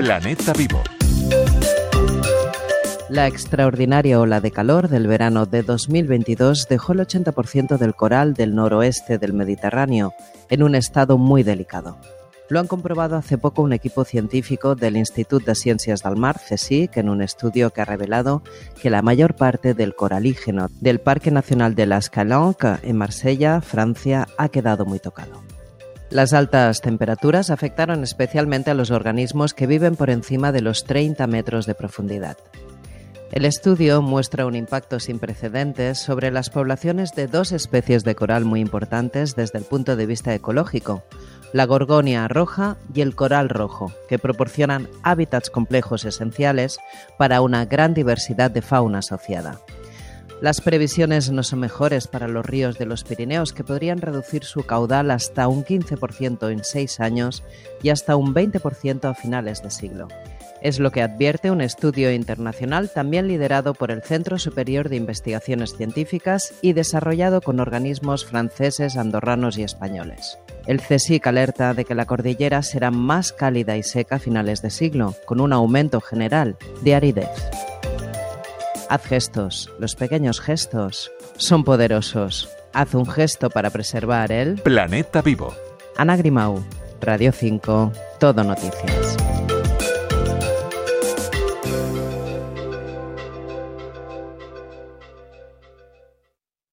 Planeta Vivo. La extraordinaria ola de calor del verano de 2022 dejó el 80% del coral del noroeste del Mediterráneo en un estado muy delicado. Lo han comprobado hace poco un equipo científico del Instituto de Ciencias del Mar, CSIC, en un estudio que ha revelado que la mayor parte del coralígeno del Parque Nacional de las Calanques en Marsella, Francia, ha quedado muy tocado. Las altas temperaturas afectaron especialmente a los organismos que viven por encima de los 30 metros de profundidad. El estudio muestra un impacto sin precedentes sobre las poblaciones de dos especies de coral muy importantes desde el punto de vista ecológico, la gorgonia roja y el coral rojo, que proporcionan hábitats complejos esenciales para una gran diversidad de fauna asociada. Las previsiones no son mejores para los ríos de los Pirineos, que podrían reducir su caudal hasta un 15% en seis años y hasta un 20% a finales de siglo. Es lo que advierte un estudio internacional también liderado por el Centro Superior de Investigaciones Científicas y desarrollado con organismos franceses, andorranos y españoles. El CSIC alerta de que la cordillera será más cálida y seca a finales de siglo, con un aumento general de aridez. Haz gestos, los pequeños gestos son poderosos. Haz un gesto para preservar el Planeta Vivo. Ana Grimau, Radio 5, Todo Noticias.